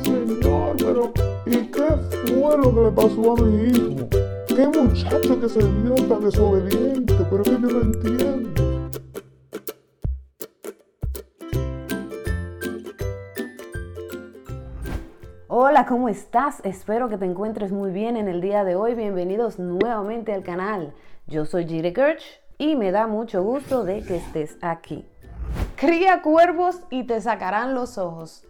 Señor, pero ¿y qué fue lo que le pasó a mi hijo? ¿Qué muchacho que se vio tan desobediente? Pero es que yo no entiendo. Hola, ¿cómo estás? Espero que te encuentres muy bien en el día de hoy. Bienvenidos nuevamente al canal. Yo soy Jire Kirch y me da mucho gusto de que estés aquí. Cría cuervos y te sacarán los ojos.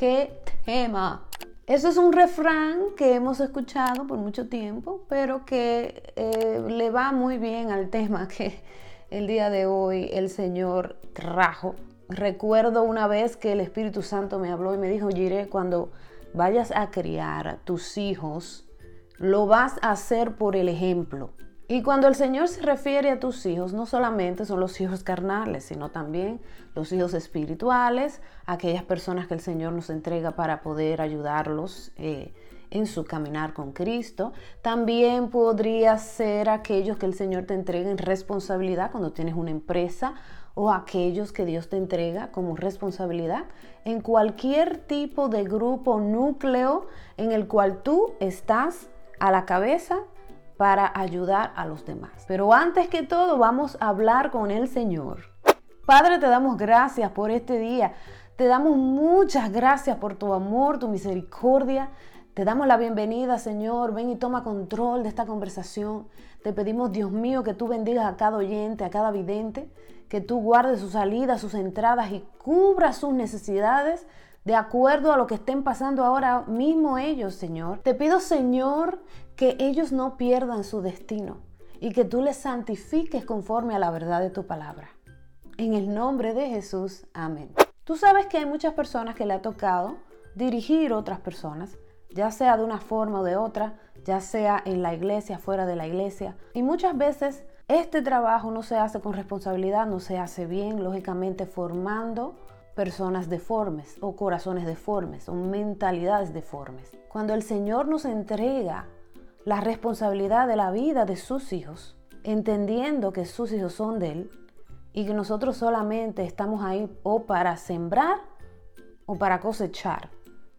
¡Qué tema! Eso es un refrán que hemos escuchado por mucho tiempo, pero que eh, le va muy bien al tema que el día de hoy el Señor trajo. Recuerdo una vez que el Espíritu Santo me habló y me dijo, Jire, cuando vayas a criar tus hijos, lo vas a hacer por el ejemplo. Y cuando el Señor se refiere a tus hijos, no solamente son los hijos carnales, sino también los hijos espirituales, aquellas personas que el Señor nos entrega para poder ayudarlos eh, en su caminar con Cristo. También podría ser aquellos que el Señor te entrega en responsabilidad cuando tienes una empresa o aquellos que Dios te entrega como responsabilidad en cualquier tipo de grupo núcleo en el cual tú estás a la cabeza para ayudar a los demás. Pero antes que todo vamos a hablar con el Señor. Padre, te damos gracias por este día. Te damos muchas gracias por tu amor, tu misericordia. Te damos la bienvenida, Señor. Ven y toma control de esta conversación. Te pedimos, Dios mío, que tú bendigas a cada oyente, a cada vidente, que tú guardes sus salidas, sus entradas y cubra sus necesidades de acuerdo a lo que estén pasando ahora mismo ellos, Señor. Te pido, Señor, que ellos no pierdan su destino y que tú les santifiques conforme a la verdad de tu palabra. En el nombre de Jesús, amén. Tú sabes que hay muchas personas que le ha tocado dirigir otras personas, ya sea de una forma o de otra, ya sea en la iglesia, fuera de la iglesia. Y muchas veces este trabajo no se hace con responsabilidad, no se hace bien, lógicamente formando personas deformes o corazones deformes o mentalidades deformes. Cuando el Señor nos entrega la responsabilidad de la vida de sus hijos, entendiendo que sus hijos son de Él y que nosotros solamente estamos ahí o para sembrar o para cosechar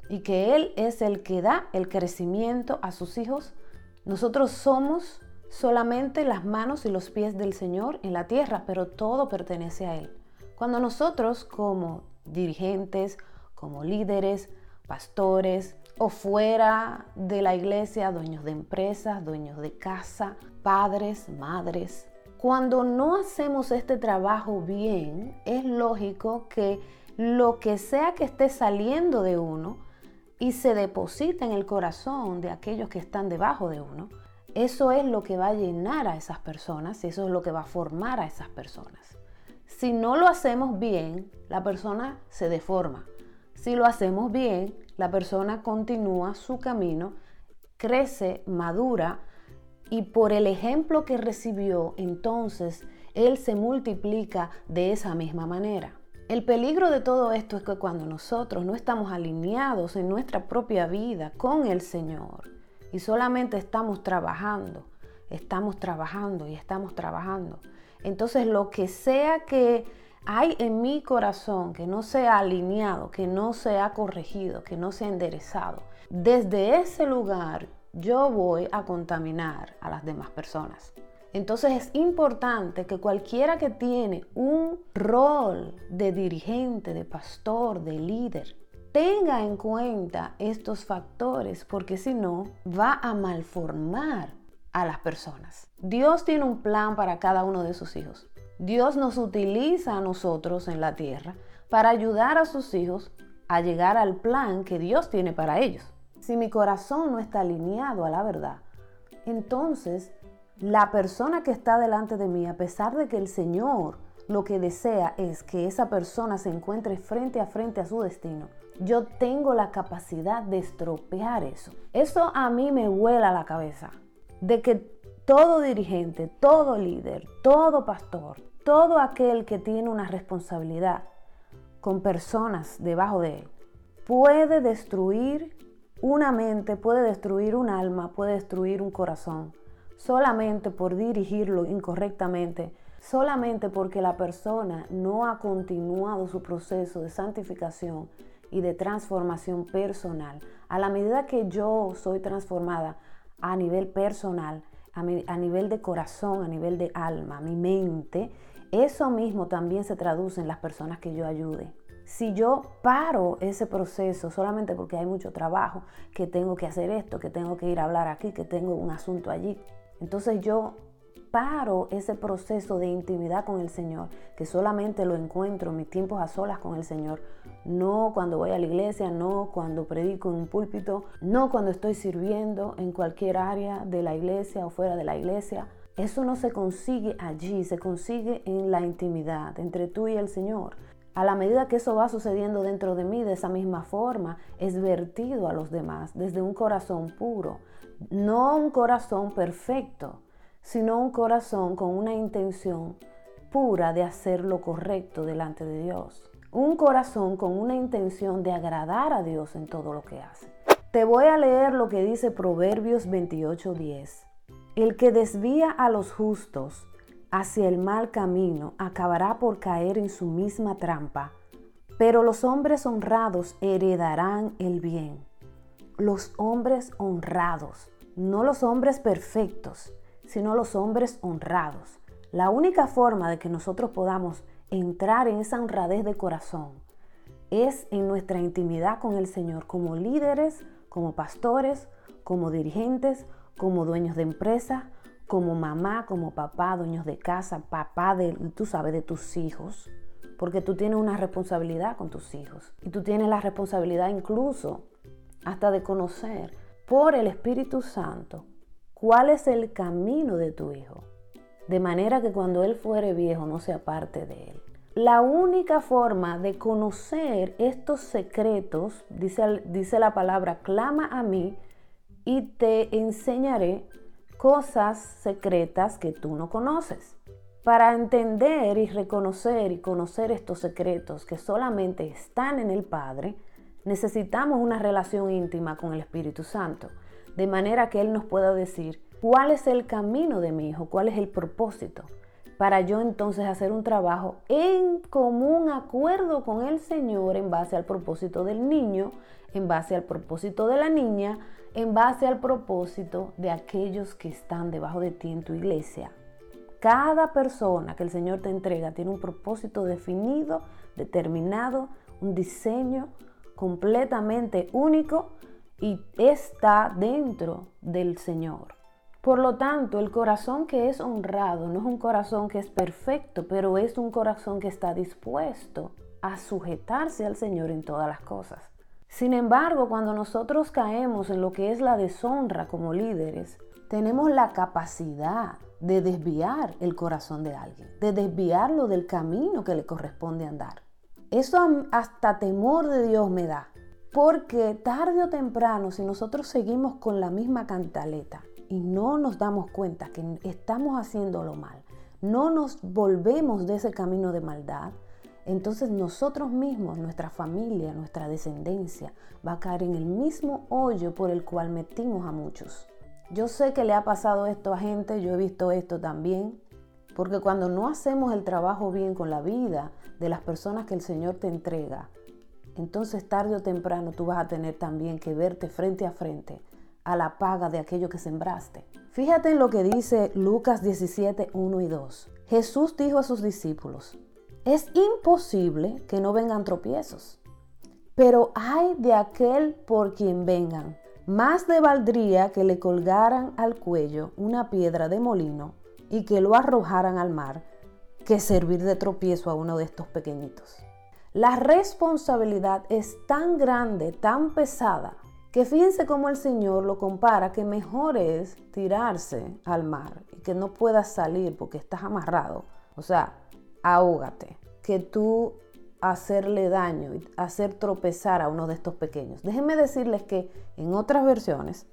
y que Él es el que da el crecimiento a sus hijos. Nosotros somos solamente las manos y los pies del Señor en la tierra, pero todo pertenece a Él. Cuando nosotros como dirigentes, como líderes, pastores, o fuera de la iglesia, dueños de empresas, dueños de casa, padres, madres. Cuando no hacemos este trabajo bien, es lógico que lo que sea que esté saliendo de uno y se deposita en el corazón de aquellos que están debajo de uno, eso es lo que va a llenar a esas personas eso es lo que va a formar a esas personas. Si no lo hacemos bien, la persona se deforma. Si lo hacemos bien, la persona continúa su camino, crece, madura y por el ejemplo que recibió, entonces él se multiplica de esa misma manera. El peligro de todo esto es que cuando nosotros no estamos alineados en nuestra propia vida con el Señor y solamente estamos trabajando, estamos trabajando y estamos trabajando, entonces lo que sea que hay en mi corazón que no se ha alineado, que no se ha corregido, que no se ha enderezado, desde ese lugar yo voy a contaminar a las demás personas. Entonces es importante que cualquiera que tiene un rol de dirigente, de pastor, de líder, tenga en cuenta estos factores, porque si no, va a malformar a las personas. Dios tiene un plan para cada uno de sus hijos. Dios nos utiliza a nosotros en la tierra para ayudar a sus hijos a llegar al plan que Dios tiene para ellos. Si mi corazón no está alineado a la verdad, entonces la persona que está delante de mí, a pesar de que el Señor lo que desea es que esa persona se encuentre frente a frente a su destino, yo tengo la capacidad de estropear eso. Eso a mí me vuela la cabeza, de que todo dirigente, todo líder, todo pastor, todo aquel que tiene una responsabilidad con personas debajo de él puede destruir una mente, puede destruir un alma, puede destruir un corazón, solamente por dirigirlo incorrectamente, solamente porque la persona no ha continuado su proceso de santificación y de transformación personal. A la medida que yo soy transformada a nivel personal, a, nivel de corazón, a nivel de alma, mi mente, eso mismo también se traduce en las personas que yo ayude. Si yo paro ese proceso solamente porque hay mucho trabajo, que tengo que hacer esto, que tengo que ir a hablar aquí, que tengo un asunto allí, entonces yo paro ese proceso de intimidad con el Señor, que solamente lo encuentro en mis tiempos a solas con el Señor, no cuando voy a la iglesia, no cuando predico en un púlpito, no cuando estoy sirviendo en cualquier área de la iglesia o fuera de la iglesia. Eso no se consigue allí, se consigue en la intimidad entre tú y el Señor. A la medida que eso va sucediendo dentro de mí de esa misma forma, es vertido a los demás desde un corazón puro, no un corazón perfecto, sino un corazón con una intención pura de hacer lo correcto delante de Dios. Un corazón con una intención de agradar a Dios en todo lo que hace. Te voy a leer lo que dice Proverbios 28:10. El que desvía a los justos hacia el mal camino acabará por caer en su misma trampa, pero los hombres honrados heredarán el bien. Los hombres honrados, no los hombres perfectos, sino los hombres honrados. La única forma de que nosotros podamos entrar en esa honradez de corazón es en nuestra intimidad con el Señor como líderes, como pastores, como dirigentes, como dueños de empresa, como mamá, como papá, dueños de casa, papá de, tú sabes, de tus hijos. Porque tú tienes una responsabilidad con tus hijos. Y tú tienes la responsabilidad incluso hasta de conocer por el Espíritu Santo cuál es el camino de tu hijo, de manera que cuando él fuere viejo no se aparte de él. La única forma de conocer estos secretos, dice, dice la palabra, clama a mí y te enseñaré cosas secretas que tú no conoces. Para entender y reconocer y conocer estos secretos que solamente están en el Padre, necesitamos una relación íntima con el Espíritu Santo de manera que Él nos pueda decir cuál es el camino de mi hijo, cuál es el propósito, para yo entonces hacer un trabajo en común acuerdo con el Señor en base al propósito del niño, en base al propósito de la niña, en base al propósito de aquellos que están debajo de ti en tu iglesia. Cada persona que el Señor te entrega tiene un propósito definido, determinado, un diseño completamente único y está dentro del Señor. Por lo tanto, el corazón que es honrado no es un corazón que es perfecto, pero es un corazón que está dispuesto a sujetarse al Señor en todas las cosas. Sin embargo, cuando nosotros caemos en lo que es la deshonra como líderes, tenemos la capacidad de desviar el corazón de alguien, de desviarlo del camino que le corresponde andar. Eso hasta temor de Dios me da, porque tarde o temprano, si nosotros seguimos con la misma cantaleta y no nos damos cuenta que estamos haciéndolo mal, no nos volvemos de ese camino de maldad, entonces nosotros mismos, nuestra familia, nuestra descendencia, va a caer en el mismo hoyo por el cual metimos a muchos. Yo sé que le ha pasado esto a gente, yo he visto esto también, porque cuando no hacemos el trabajo bien con la vida de las personas que el Señor te entrega, entonces tarde o temprano tú vas a tener también que verte frente a frente a la paga de aquello que sembraste. Fíjate en lo que dice Lucas 17, 1 y 2. Jesús dijo a sus discípulos, es imposible que no vengan tropiezos, pero hay de aquel por quien vengan. Más de valdría que le colgaran al cuello una piedra de molino y que lo arrojaran al mar que servir de tropiezo a uno de estos pequeñitos. La responsabilidad es tan grande, tan pesada, que fíjense cómo el Señor lo compara, que mejor es tirarse al mar y que no puedas salir porque estás amarrado. O sea, ahógate, que tú hacerle daño y hacer tropezar a uno de estos pequeños. Déjenme decirles que en otras versiones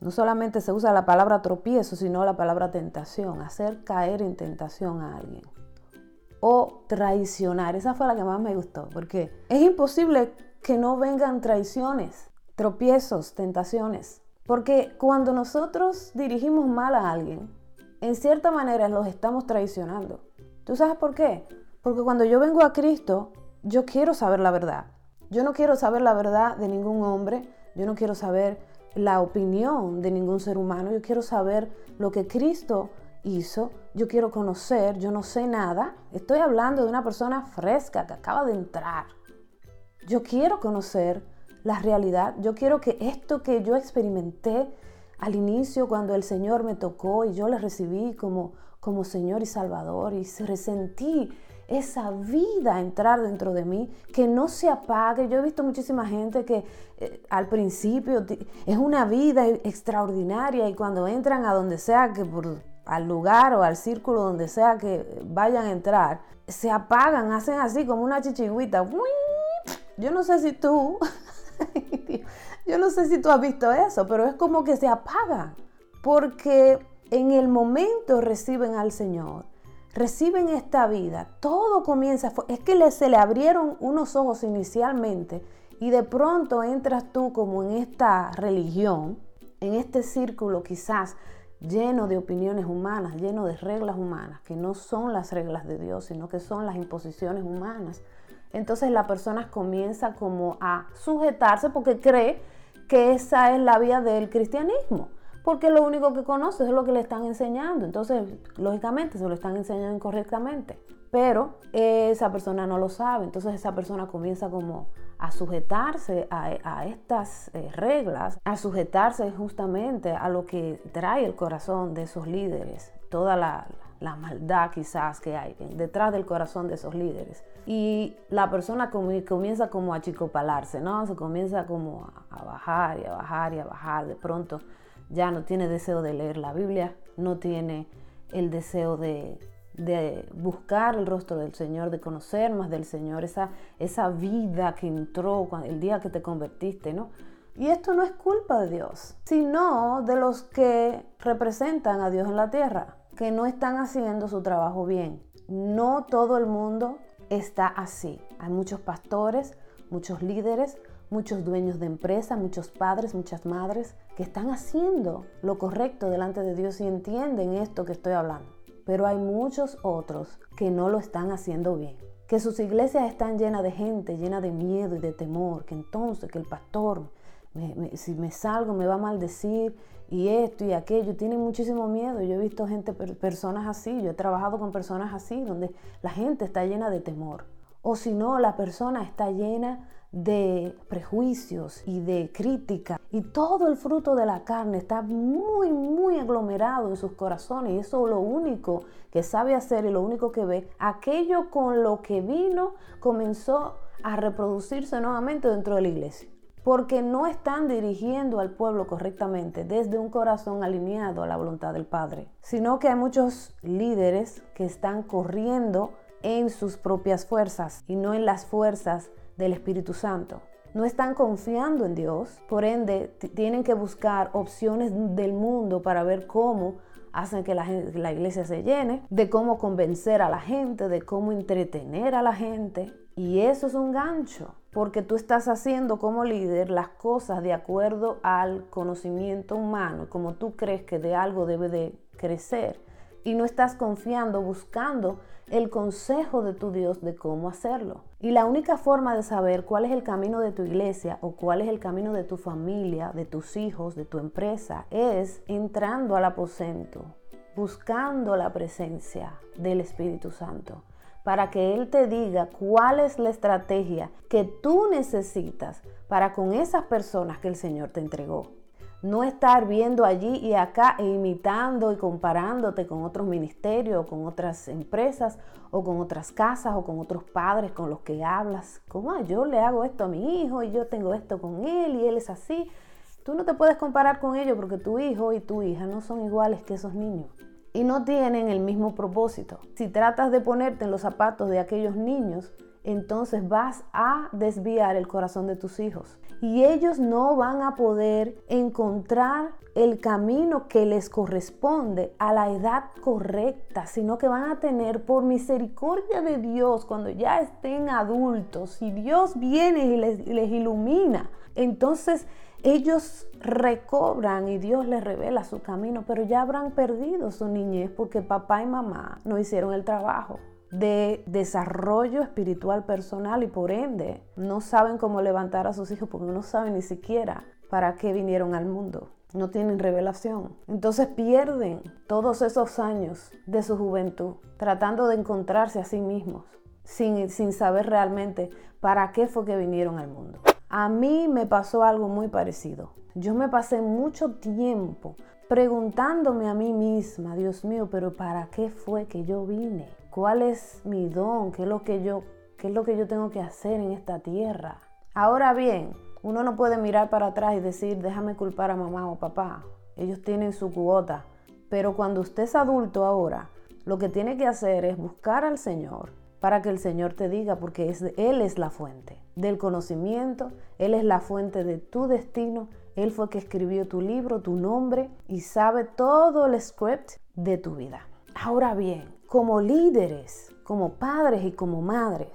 no solamente se usa la palabra tropiezo, sino la palabra tentación, hacer caer en tentación a alguien o traicionar. Esa fue la que más me gustó, porque es imposible que no vengan traiciones, tropiezos, tentaciones. Porque cuando nosotros dirigimos mal a alguien, en cierta manera los estamos traicionando. ¿Tú sabes por qué? Porque cuando yo vengo a Cristo, yo quiero saber la verdad. Yo no quiero saber la verdad de ningún hombre, yo no quiero saber la opinión de ningún ser humano, yo quiero saber lo que Cristo hizo, yo quiero conocer, yo no sé nada, estoy hablando de una persona fresca que acaba de entrar. Yo quiero conocer la realidad, yo quiero que esto que yo experimenté al inicio cuando el Señor me tocó y yo le recibí como, como Señor y Salvador y resentí esa vida entrar dentro de mí, que no se apague. Yo he visto muchísima gente que eh, al principio es una vida extraordinaria y cuando entran a donde sea que por al lugar o al círculo donde sea que vayan a entrar, se apagan, hacen así como una chichigüita. Yo no sé si tú, yo no sé si tú has visto eso, pero es como que se apagan, porque en el momento reciben al Señor, reciben esta vida, todo comienza, es que se le abrieron unos ojos inicialmente y de pronto entras tú como en esta religión, en este círculo quizás lleno de opiniones humanas, lleno de reglas humanas, que no son las reglas de Dios, sino que son las imposiciones humanas. Entonces la persona comienza como a sujetarse porque cree que esa es la vía del cristianismo, porque lo único que conoce es lo que le están enseñando. Entonces, lógicamente, se lo están enseñando incorrectamente, pero esa persona no lo sabe. Entonces esa persona comienza como a sujetarse a, estas eh, reglas, a sujetarse justamente a lo que trae el corazón de esos líderes, toda la, maldad quizás que hay detrás del corazón de esos líderes. Y la persona comienza como a chicopalarse, ¿no? Se comienza como a bajar y a bajar y a bajar. De pronto ya no tiene deseo de leer la Biblia, no tiene el deseo de, de buscar el rostro del Señor, de conocer más del Señor, esa, esa vida que entró el día que te convertiste, ¿no? Y esto no es culpa de Dios, sino de los que representan a Dios en la tierra, que no están haciendo su trabajo bien. No todo el mundo está así. Hay muchos pastores, muchos líderes, muchos dueños de empresas, muchos padres, muchas madres que están haciendo lo correcto delante de Dios y entienden esto que estoy hablando pero hay muchos otros que no lo están haciendo bien. Que sus iglesias están llenas de gente, llenas de miedo y de temor, que entonces que el pastor, si me salgo me va a maldecir y esto y aquello, tienen muchísimo miedo. Yo he visto gente, personas así, yo he trabajado con personas así, donde la gente está llena de temor. O si no, la persona está llena de prejuicios y de crítica. Y todo el fruto de la carne está muy, muy aglomerado en sus corazones. Y eso es lo único que sabe hacer y lo único que ve. Aquello con lo que vino comenzó a reproducirse nuevamente dentro de la iglesia. Porque no están dirigiendo al pueblo correctamente desde un corazón alineado a la voluntad del Padre. Sino que hay muchos líderes que están corriendo en sus propias fuerzas y no en las fuerzas del Espíritu Santo. No están confiando en Dios, por ende tienen que buscar opciones del mundo para ver cómo hacen que la, iglesia se llene, de cómo convencer a la gente, de cómo entretener a la gente. Y eso es un gancho, porque tú estás haciendo como líder las cosas de acuerdo al conocimiento humano, como tú crees que de algo debe de crecer y no estás confiando, buscando el consejo de tu Dios de cómo hacerlo. Y la única forma de saber cuál es el camino de tu iglesia o cuál es el camino de tu familia, de tus hijos, de tu empresa, es entrando al aposento, buscando la presencia del Espíritu Santo para que Él te diga cuál es la estrategia que tú necesitas para con esas personas que el Señor te entregó. No estar viendo allí y acá e imitando y comparándote con otros ministerios, o con otras empresas, o con otras casas, o con otros padres con los que hablas. ¿Cómo ah, yo le hago esto a mi hijo y yo tengo esto con él y él es así? Tú no te puedes comparar con ellos porque tu hijo y tu hija no son iguales que esos niños y no tienen el mismo propósito. Si tratas de ponerte en los zapatos de aquellos niños, entonces vas a desviar el corazón de tus hijos. Y ellos no van a poder encontrar el camino que les corresponde a la edad correcta, sino que van a tener por misericordia de Dios cuando ya estén adultos, y Dios viene y les, les ilumina, entonces ellos recobran y Dios les revela su camino, pero ya habrán perdido su niñez porque papá y mamá no hicieron el trabajo. de desarrollo espiritual personal y por ende no saben cómo levantar a sus hijos porque no saben ni siquiera para qué vinieron al mundo. No tienen revelación. Entonces pierden todos esos años de su juventud tratando de encontrarse a sí mismos sin, sin saber realmente para qué fue que vinieron al mundo. A mí me pasó algo muy parecido. Yo me pasé mucho tiempo preguntándome a mí misma, Dios mío, pero ¿para qué fue que yo vine? ¿Cuál es mi don? ¿Qué es lo que yo, qué es lo que yo tengo que hacer en esta tierra? Ahora bien, uno no puede mirar para atrás y decir, déjame culpar a mamá o papá. Ellos tienen su cuota. Pero cuando usted es adulto ahora, lo que tiene que hacer es buscar al Señor para que el Señor te diga, porque Él es la fuente del conocimiento, Él es la fuente de tu destino él fue que escribió tu libro, tu nombre y sabe todo el script de tu vida. Ahora bien, como líderes, como padres y como madres,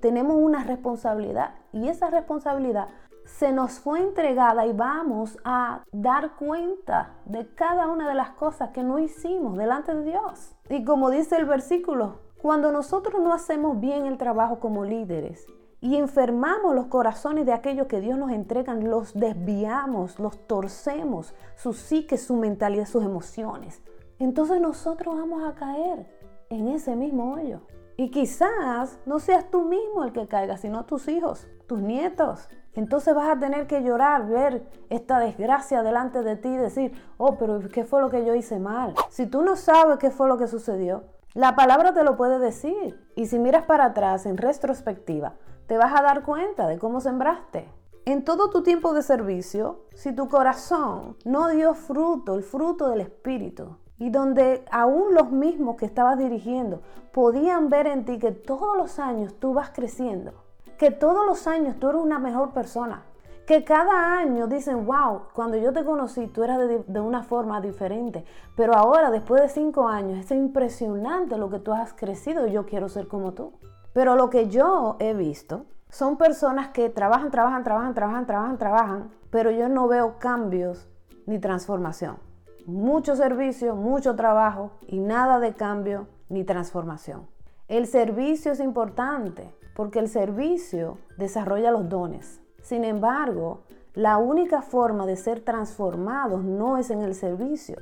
tenemos una responsabilidad y esa responsabilidad se nos fue entregada y vamos a dar cuenta de cada una de las cosas que no hicimos delante de Dios. Y como dice el versículo, cuando nosotros no hacemos bien el trabajo como líderes, y enfermamos los corazones de aquellos que Dios nos entrega, los desviamos, los torcemos, su psique, su mentalidad, sus emociones. Entonces nosotros vamos a caer en ese mismo hoyo. Y quizás no seas tú mismo el que caiga, sino tus hijos, tus nietos. Entonces vas a tener que llorar, ver esta desgracia delante de ti y decir, oh, pero ¿qué fue lo que yo hice mal? Si tú no sabes qué fue lo que sucedió, la palabra te lo puede decir. Y si miras para atrás en retrospectiva, te vas a dar cuenta de cómo sembraste. En todo tu tiempo de servicio, si tu corazón no dio fruto, el fruto del Espíritu, y donde aún los mismos que estabas dirigiendo podían ver en ti que todos los años tú vas creciendo, que todos los años tú eres una mejor persona, que cada año dicen, wow, cuando yo te conocí tú eras de, una forma diferente, pero ahora después de cinco años es impresionante lo que tú has crecido y yo quiero ser como tú. Pero lo que yo he visto son personas que trabajan, trabajan, trabajan, trabajan, trabajan, trabajan, pero yo no veo cambios ni transformación. Mucho servicio, mucho trabajo y nada de cambio ni transformación. El servicio es importante porque el servicio desarrolla los dones. Sin embargo, la única forma de ser transformados no es en el servicio,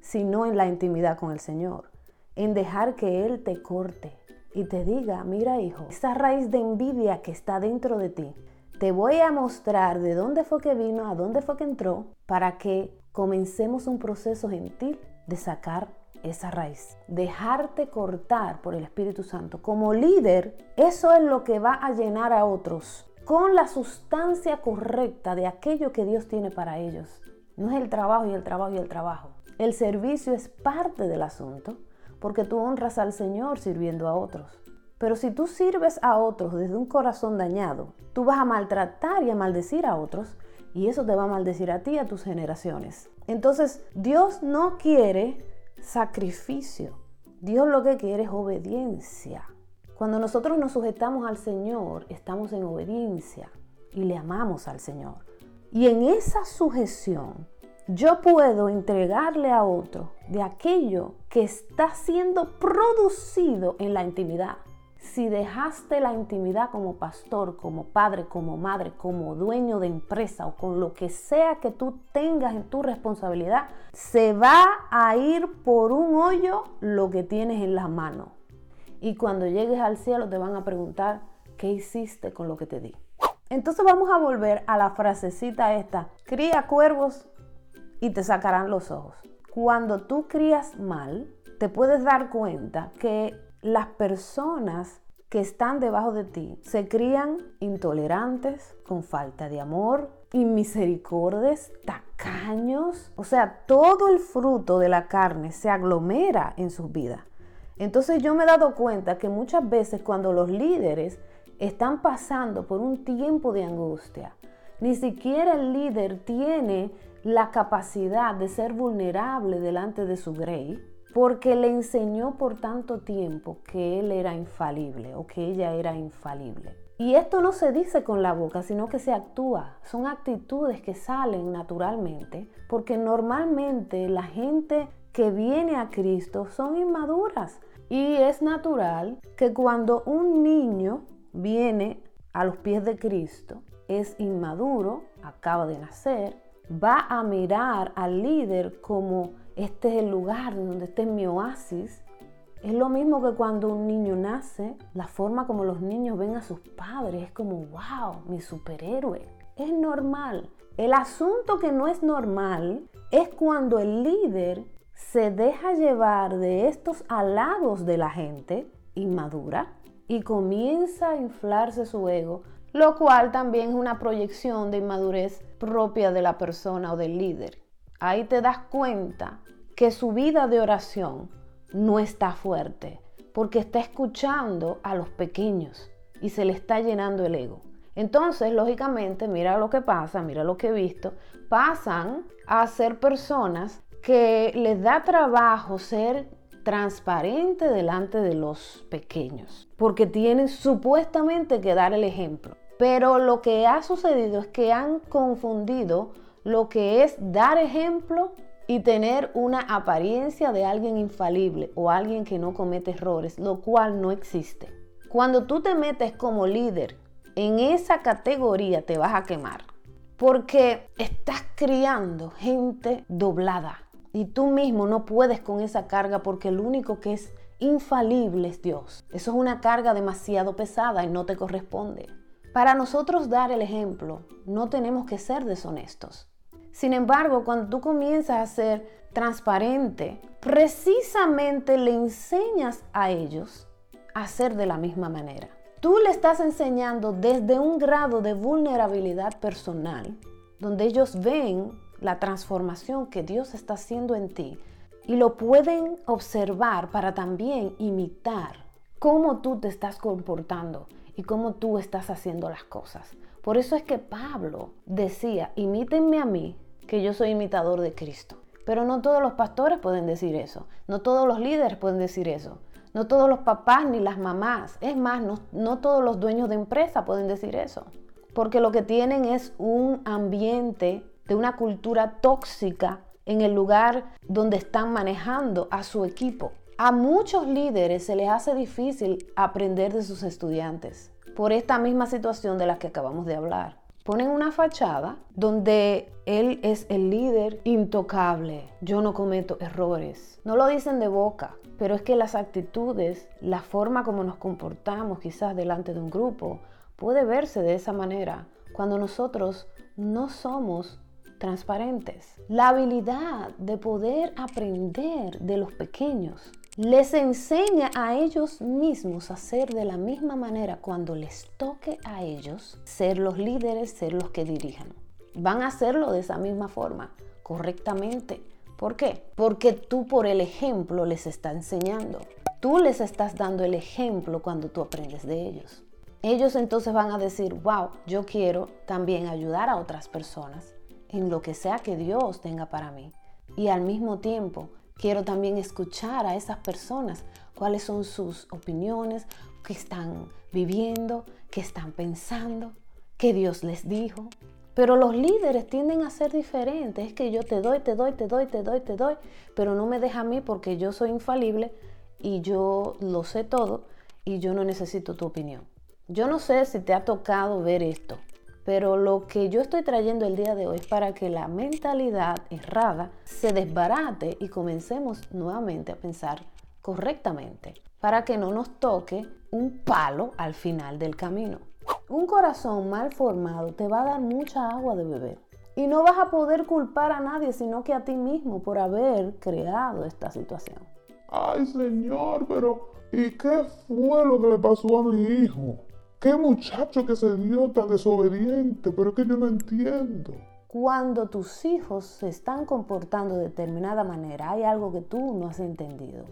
sino en la intimidad con el Señor, en dejar que Él te corte, y te diga, mira hijo, esa raíz de envidia que está dentro de ti, te voy a mostrar de dónde fue que vino, a dónde fue que entró, para que comencemos un proceso gentil de sacar esa raíz, dejarte cortar por el Espíritu Santo. Como líder, eso es lo que va a llenar a otros con la sustancia correcta de aquello que Dios tiene para ellos. No es el trabajo y el trabajo y el trabajo. El servicio es parte del asunto, porque tú honras al Señor sirviendo a otros. Pero si tú sirves a otros desde un corazón dañado, tú vas a maltratar y a maldecir a otros y eso te va a maldecir a ti y a tus generaciones. Entonces, Dios no quiere sacrificio. Dios lo que quiere es obediencia. Cuando nosotros nos sujetamos al Señor, estamos en obediencia y le amamos al Señor. Y en esa sujeción yo puedo entregarle a otro de aquello que está siendo producido en la intimidad. Si dejaste la intimidad como pastor, como padre, como madre, como dueño de empresa o con lo que sea que tú tengas en tu responsabilidad, se va a ir por un hoyo lo que tienes en la mano. Y cuando llegues al cielo te van a preguntar, ¿qué hiciste con lo que te di? Entonces vamos a volver a la frasecita esta, cría cuervos y te sacarán los ojos. Cuando tú crías mal, te puedes dar cuenta que las personas que están debajo de ti se crían intolerantes, con falta de amor, inmisericordes, tacaños. O sea, todo el fruto de la carne se aglomera en sus vidas. Entonces yo me he dado cuenta que muchas veces cuando los líderes están pasando por un tiempo de angustia, ni siquiera el líder tiene la capacidad de ser vulnerable delante de su grey, porque le enseñó por tanto tiempo que él era infalible o que ella era infalible. Y esto no se dice con la boca, sino que se actúa. Son actitudes que salen naturalmente, porque normalmente la gente que viene a Cristo son inmaduras Y es natural que cuando un niño viene a los pies de Cristo, es inmaduro, acaba de nacer, va a mirar al líder como este es el lugar donde este es mi oasis. Es lo mismo que cuando un niño nace, la forma como los niños ven a sus padres es como, wow, mi superhéroe. Es normal. El asunto que no es normal es cuando el líder se deja llevar de estos halagos de la gente inmadura y comienza a inflarse su ego, lo cual también es una proyección de inmadurez propia de la persona o del líder. Ahí te das cuenta que su vida de oración no está fuerte porque está escuchando a los pequeños y se le está llenando el ego. Entonces, lógicamente, mira lo que pasa, mira lo que he visto, pasan a ser personas que les da trabajo ser transparente delante de los pequeños, porque tienen supuestamente que dar el ejemplo. Pero lo que ha sucedido es que han confundido lo que es dar ejemplo y tener una apariencia de alguien infalible o alguien que no comete errores, lo cual no existe. Cuando tú te metes como líder en esa categoría te vas a quemar, porque estás criando gente doblada, y tú mismo no puedes con esa carga porque el único que es infalible es Dios. Eso es una carga demasiado pesada y no te corresponde. Para nosotros dar el ejemplo, no tenemos que ser deshonestos. Sin embargo, cuando tú comienzas a ser transparente, precisamente le enseñas a ellos a ser de la misma manera. Tú le estás enseñando desde un grado de vulnerabilidad personal, donde ellos ven la transformación que Dios está haciendo en ti. Y lo pueden observar para también imitar cómo tú te estás comportando y cómo tú estás haciendo las cosas. Por eso es que Pablo decía, imítenme a mí, que yo soy imitador de Cristo. Pero no todos los pastores pueden decir eso, no todos los líderes pueden decir eso, no todos los papás ni las mamás, es más, no, no todos los dueños de empresa pueden decir eso, porque lo que tienen es un ambiente de una cultura tóxica en el lugar donde están manejando a su equipo. A muchos líderes se les hace difícil aprender de sus estudiantes por esta misma situación de la que acabamos de hablar. Ponen una fachada donde él es el líder intocable, yo no cometo errores. No lo dicen de boca, pero es que las actitudes, la forma como nos comportamos quizás delante de un grupo, puede verse de esa manera cuando nosotros no somos transparentes. La habilidad de poder aprender de los pequeños les enseña a ellos mismos a ser de la misma manera cuando les toque a ellos ser los líderes, ser los que dirijan. Van a hacerlo de esa misma forma, correctamente. ¿Por qué? Porque tú por el ejemplo les estás enseñando. Tú les estás dando el ejemplo cuando tú aprendes de ellos. Ellos entonces van a decir, wow, yo quiero también ayudar a otras personas en lo que sea que Dios tenga para mí. Y al mismo tiempo quiero también escuchar a esas personas cuáles son sus opiniones, qué están viviendo, qué están pensando, qué Dios les dijo. Pero los líderes tienden a ser diferentes. Es que yo te doy, te doy, te doy, te doy, te doy, pero no me deja a mí porque yo soy infalible y yo lo sé todo y yo no necesito tu opinión. Yo no sé si te ha tocado ver esto, pero lo que yo estoy trayendo el día de hoy es para que la mentalidad errada se desbarate y comencemos nuevamente a pensar correctamente, para que no nos toque un palo al final del camino. Un corazón mal formado te va a dar mucha agua de beber. Y no vas a poder culpar a nadie, sino que a ti mismo por haber creado esta situación. Ay, señor, pero ¿y qué fue lo que le pasó a mi hijo? ¿Qué muchacho que se dio tan desobediente? Pero es que yo no entiendo. Cuando tus hijos se están comportando de determinada manera, hay algo que tú no has entendido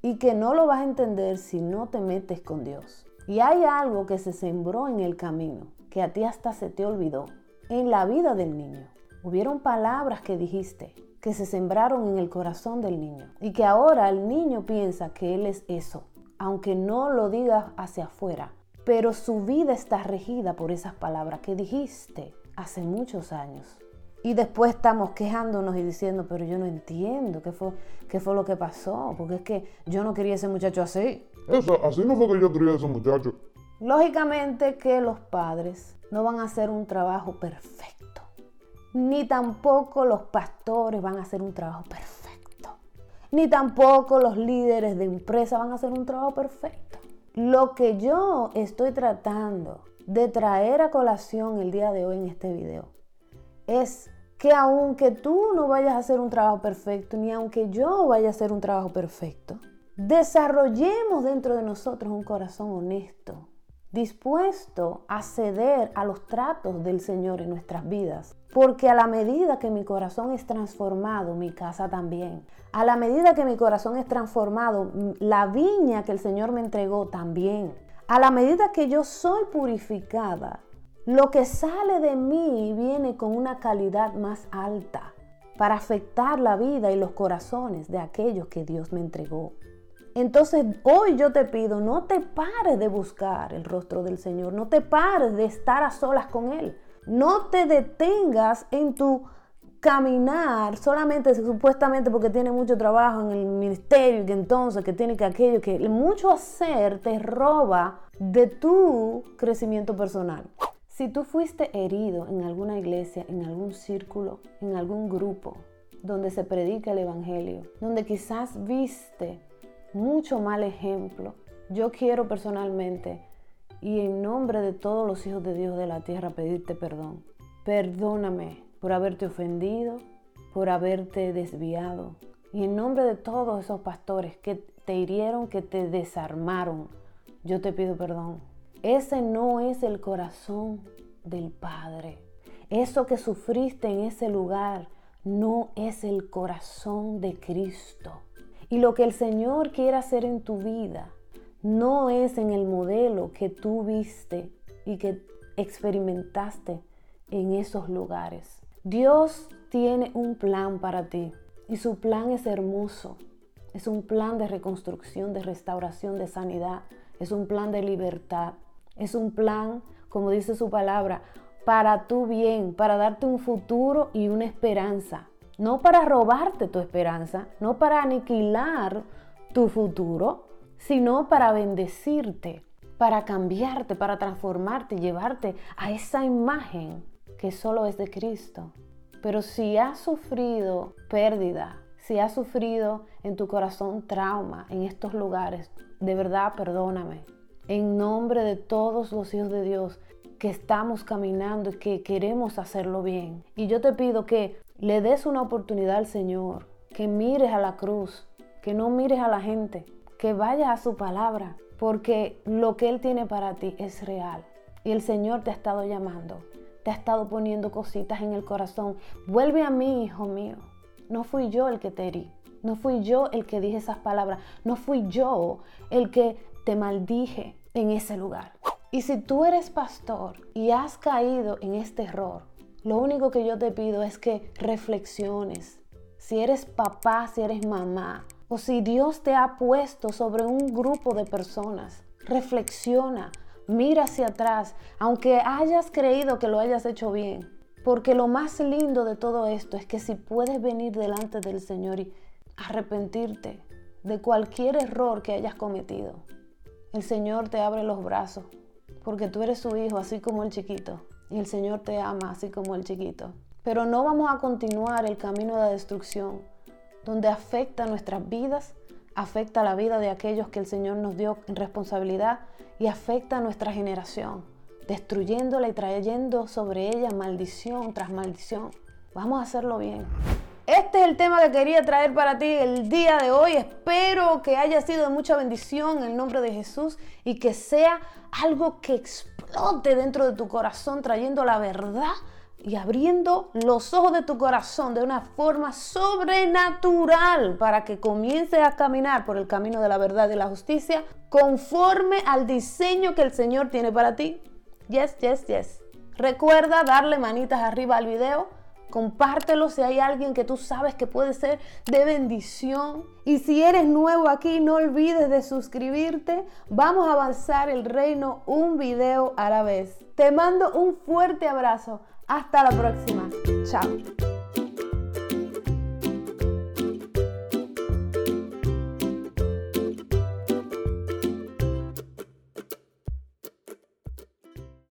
y que no lo vas a entender si no te metes con Dios. Y hay algo que se sembró en el camino, que a ti hasta se te olvidó, en la vida del niño. Hubieron palabras que dijiste, que se sembraron en el corazón del niño y que ahora el niño piensa que él es eso, aunque no lo digas hacia afuera, pero su vida está regida por esas palabras que dijiste hace muchos años. Y después estamos quejándonos y diciendo, pero yo no entiendo qué fue, qué fue lo que pasó, porque es que yo no quería ese muchacho así. Eso, así no fue que yo quería ese muchacho. Lógicamente que los padres no van a hacer un trabajo perfecto, ni tampoco los pastores van a hacer un trabajo perfecto, ni tampoco los líderes de empresa van a hacer un trabajo perfecto. Lo que yo estoy tratando de traer a colación el día de hoy en este video es que aunque tú no vayas a hacer un trabajo perfecto, ni aunque yo vaya a hacer un trabajo perfecto, desarrollemos dentro de nosotros un corazón honesto, dispuesto a ceder a los tratos del Señor en nuestras vidas. Porque a la medida que mi corazón es transformado, mi casa también. A la medida que mi corazón es transformado, la viña que el Señor me entregó también. A la medida que yo soy purificada, lo que sale de mí viene con una calidad más alta para afectar la vida y los corazones de aquellos que Dios me entregó. Entonces hoy yo te pido, no te pares de buscar el rostro del Señor, no te pares de estar a solas con Él, no te detengas en tu caminar solamente supuestamente porque tiene mucho trabajo en el ministerio y que entonces que tiene que aquello, que mucho hacer te roba de tu crecimiento personal. Si tú fuiste herido en alguna iglesia, en algún círculo, en algún grupo donde se predica el Evangelio, donde quizás viste mucho mal ejemplo, yo quiero personalmente y en nombre de todos los hijos de Dios de la tierra pedirte perdón. Perdóname por haberte ofendido, por haberte desviado. Y en nombre de todos esos pastores que te hirieron, que te desarmaron, yo te pido perdón. Ese no es el corazón del Padre. Eso que sufriste en ese lugar no es el corazón de Cristo. Y lo que el Señor quiere hacer en tu vida no es en el modelo que tú viste y que experimentaste en esos lugares. Dios tiene un plan para ti y su plan es hermoso. Es un plan de reconstrucción, de restauración, de sanidad. Es un plan de libertad. Es un plan, como dice su palabra, para tu bien, para darte un futuro y una esperanza. No para robarte tu esperanza, no para aniquilar tu futuro, sino para bendecirte, para cambiarte, para transformarte, llevarte a esa imagen que solo es de Cristo. Pero si has sufrido pérdida, si has sufrido en tu corazón trauma en estos lugares, de verdad perdóname en nombre de todos los hijos de Dios que estamos caminando y que queremos hacerlo bien. Y yo te pido que le des una oportunidad al Señor, que mires a la cruz, que no mires a la gente, que vayas a su palabra, porque lo que Él tiene para ti es real. Y el Señor te ha estado llamando, te ha estado poniendo cositas en el corazón. Vuelve a mí, hijo mío. No fui yo el que te herí. No fui yo el que dije esas palabras. No fui yo el que te maldije en ese lugar. Y si tú eres pastor y has caído en este error, lo único que yo te pido es que reflexiones. Si eres papá, si eres mamá, o si Dios te ha puesto sobre un grupo de personas, reflexiona, mira hacia atrás, aunque hayas creído que lo hayas hecho bien. Porque lo más lindo de todo esto es que si puedes venir delante del Señor y arrepentirte de cualquier error que hayas cometido, el Señor te abre los brazos, porque tú eres su hijo, así como el chiquito, y el Señor te ama, así como el chiquito. Pero no vamos a continuar el camino de la destrucción, donde afecta nuestras vidas, afecta la vida de aquellos que el Señor nos dio en responsabilidad y afecta a nuestra generación, destruyéndola y trayendo sobre ella maldición tras maldición. Vamos a hacerlo bien. Este es el tema que quería traer para ti el día de hoy. Espero que haya sido de mucha bendición en el nombre de Jesús y que sea algo que dentro de tu corazón, trayendo la verdad y abriendo los ojos de tu corazón de una forma sobrenatural para que comiences a caminar por el camino de la verdad y la justicia conforme al diseño que el Señor tiene para ti. Yes, yes, yes. Recuerda darle manitas arriba al video compártelo si hay alguien que tú sabes que puede ser de bendición. Y si eres nuevo aquí, no olvides de suscribirte. Vamos a avanzar el reino un video a la vez. Te mando un fuerte abrazo. Hasta la próxima. Chao.